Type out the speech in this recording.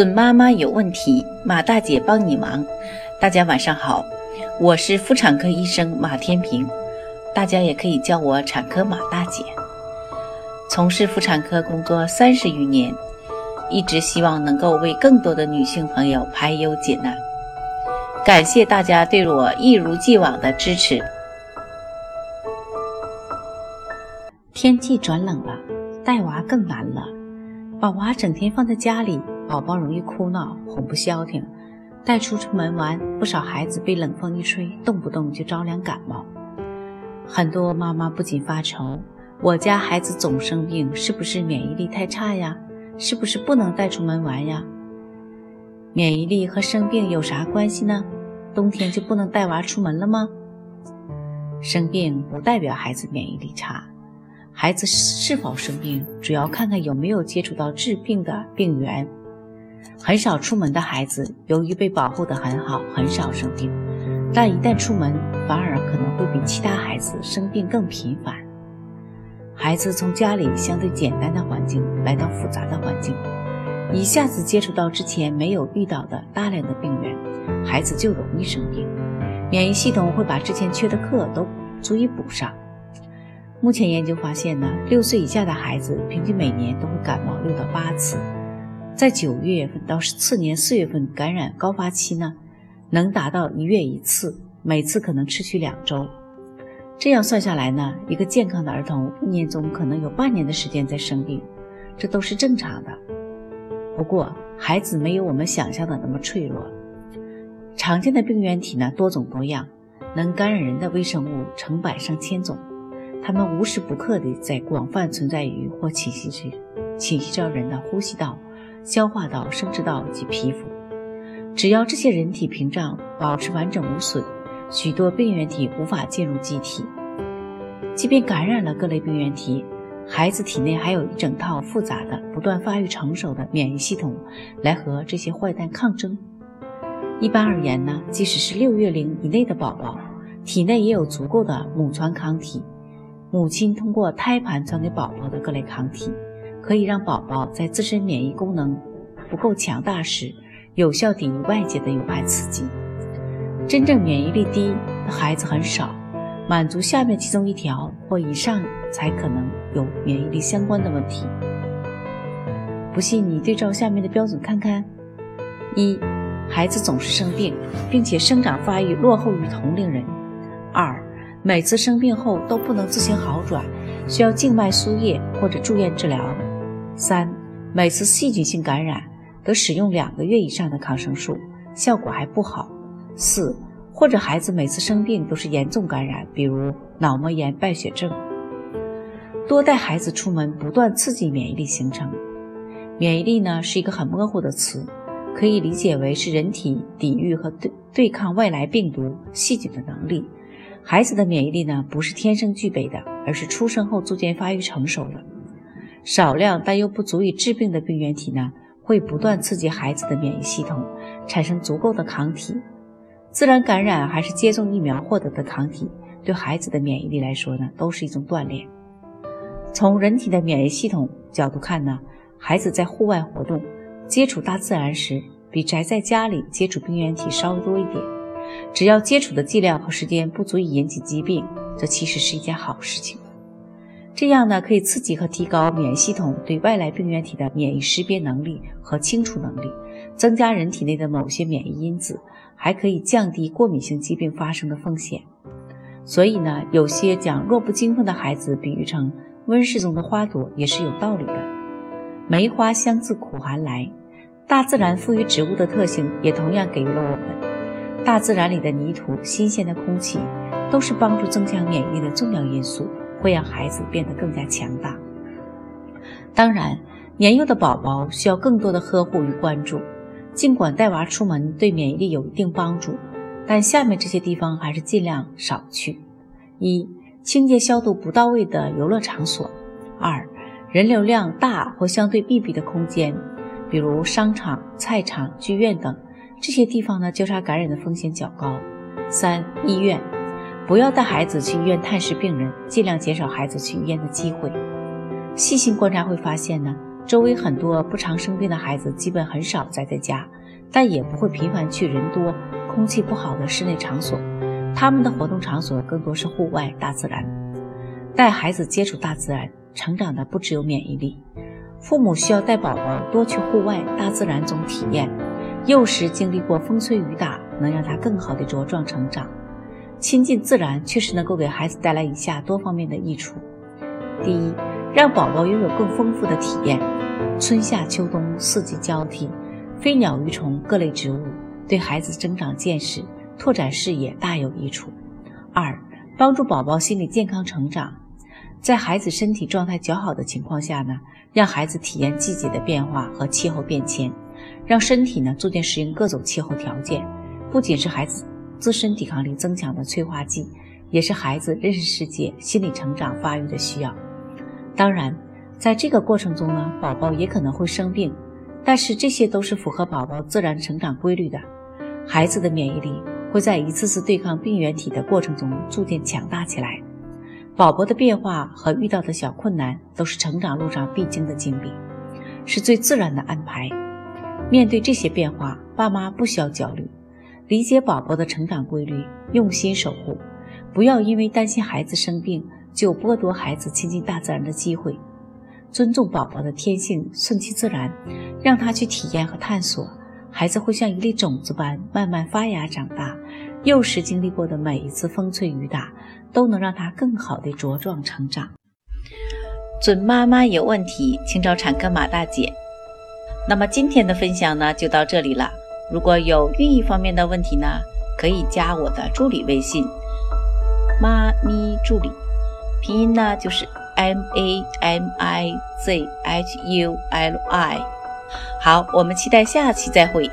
准妈妈有问题，马大姐帮你忙。大家晚上好，我是妇产科医生马天平，大家也可以叫我产科马大姐。从事妇产科工作三十余年，一直希望能够为更多的女性朋友排忧解难。感谢大家对我一如既往的支持。天气转冷了，带娃更难了。把娃整天放在家里，宝宝容易哭闹，哄不消停；带出出门玩，不少孩子被冷风一吹，动不动就着凉感冒。很多妈妈不仅发愁，我家孩子总生病，是不是免疫力太差呀？是不是不能带出门玩呀？免疫力和生病有啥关系呢？冬天就不能带娃出门了吗？生病不代表孩子免疫力差。孩子是否生病，主要看看有没有接触到致病的病源。很少出门的孩子，由于被保护得很好，很少生病；但一旦出门，反而可能会比其他孩子生病更频繁。孩子从家里相对简单的环境来到复杂的环境，一下子接触到之前没有遇到的大量的病源，孩子就容易生病。免疫系统会把之前缺的课都足以补上。目前研究发现呢，六岁以下的孩子平均每年都会感冒六到八次，在九月份到次年四月份感染高发期呢，能达到一月一次，每次可能持续两周。这样算下来呢，一个健康的儿童一年中可能有半年的时间在生病，这都是正常的。不过孩子没有我们想象的那么脆弱，常见的病原体呢多种多样，能感染人的微生物成百上千种。它们无时不刻地在广泛存在于或侵袭着侵袭着人的呼吸道、消化道、生殖道及皮肤。只要这些人体屏障保持完整无损，许多病原体无法进入机体。即便感染了各类病原体，孩子体内还有一整套复杂的、不断发育成熟的免疫系统来和这些坏蛋抗争。一般而言呢，即使是六月龄以内的宝宝，体内也有足够的母传抗体。母亲通过胎盘传给宝宝的各类抗体，可以让宝宝在自身免疫功能不够强大时，有效抵御外界的有害刺激。真正免疫力低的孩子很少，满足下面其中一条或以上才可能有免疫力相关的问题。不信你对照下面的标准看看：一、孩子总是生病，并且生长发育落后于同龄人；二、每次生病后都不能自行好转，需要静脉输液或者住院治疗。三、每次细菌性感染得使用两个月以上的抗生素，效果还不好。四、或者孩子每次生病都是严重感染，比如脑膜炎、败血症。多带孩子出门，不断刺激免疫力形成。免疫力呢是一个很模糊的词，可以理解为是人体抵御和对对抗外来病毒、细菌的能力。孩子的免疫力呢，不是天生具备的，而是出生后逐渐发育成熟的。少量但又不足以致病的病原体呢，会不断刺激孩子的免疫系统，产生足够的抗体。自然感染还是接种疫苗获得的抗体，对孩子的免疫力来说呢，都是一种锻炼。从人体的免疫系统角度看呢，孩子在户外活动、接触大自然时，比宅在家里接触病原体稍微多一点。只要接触的剂量和时间不足以引起疾病，这其实是一件好事情。这样呢，可以刺激和提高免疫系统对外来病原体的免疫识别能力和清除能力，增加人体内的某些免疫因子，还可以降低过敏性疾病发生的风险。所以呢，有些将弱不禁风的孩子比喻成温室中的花朵，也是有道理的。梅花香自苦寒来，大自然赋予植物的特性，也同样给予了我们。大自然里的泥土、新鲜的空气，都是帮助增强免疫力的重要因素，会让孩子变得更加强大。当然，年幼的宝宝需要更多的呵护与关注。尽管带娃出门对免疫力有一定帮助，但下面这些地方还是尽量少去：一、清洁消毒不到位的游乐场所；二、人流量大或相对密闭的空间，比如商场、菜场、剧院等。这些地方呢，交叉感染的风险较高。三、医院，不要带孩子去医院探视病人，尽量减少孩子去医院的机会。细心观察会发现呢，周围很多不常生病的孩子基本很少宅在家，但也不会频繁去人多、空气不好的室内场所。他们的活动场所更多是户外、大自然。带孩子接触大自然，成长的不只有免疫力。父母需要带宝宝多去户外、大自然中体验。幼时经历过风吹雨打，能让他更好的茁壮成长。亲近自然确实能够给孩子带来以下多方面的益处：第一，让宝宝拥有更丰富的体验。春夏秋冬四季交替，飞鸟鱼虫各类植物对孩子增长见识。拓展视野大有益处。二、帮助宝宝心理健康成长，在孩子身体状态较好的情况下呢，让孩子体验季节的变化和气候变迁，让身体呢逐渐适应各种气候条件，不仅是孩子自身抵抗力增强的催化剂，也是孩子认识世界、心理成长发育的需要。当然，在这个过程中呢，宝宝也可能会生病，但是这些都是符合宝宝自然成长规律的，孩子的免疫力。会在一次次对抗病原体的过程中逐渐强大起来。宝宝的变化和遇到的小困难都是成长路上必经的经历，是最自然的安排。面对这些变化，爸妈不需要焦虑，理解宝宝的成长规律，用心守护，不要因为担心孩子生病就剥夺孩子亲近大自然的机会。尊重宝宝的天性，顺其自然，让他去体验和探索。孩子会像一粒种子般慢慢发芽长大，幼时经历过的每一次风吹雨打，都能让他更好的茁壮成长。准妈妈有问题，请找产科马大姐。那么今天的分享呢，就到这里了。如果有寓意方面的问题呢，可以加我的助理微信“妈咪助理”，拼音呢就是 M A M I Z H U L I。好，我们期待下期再会。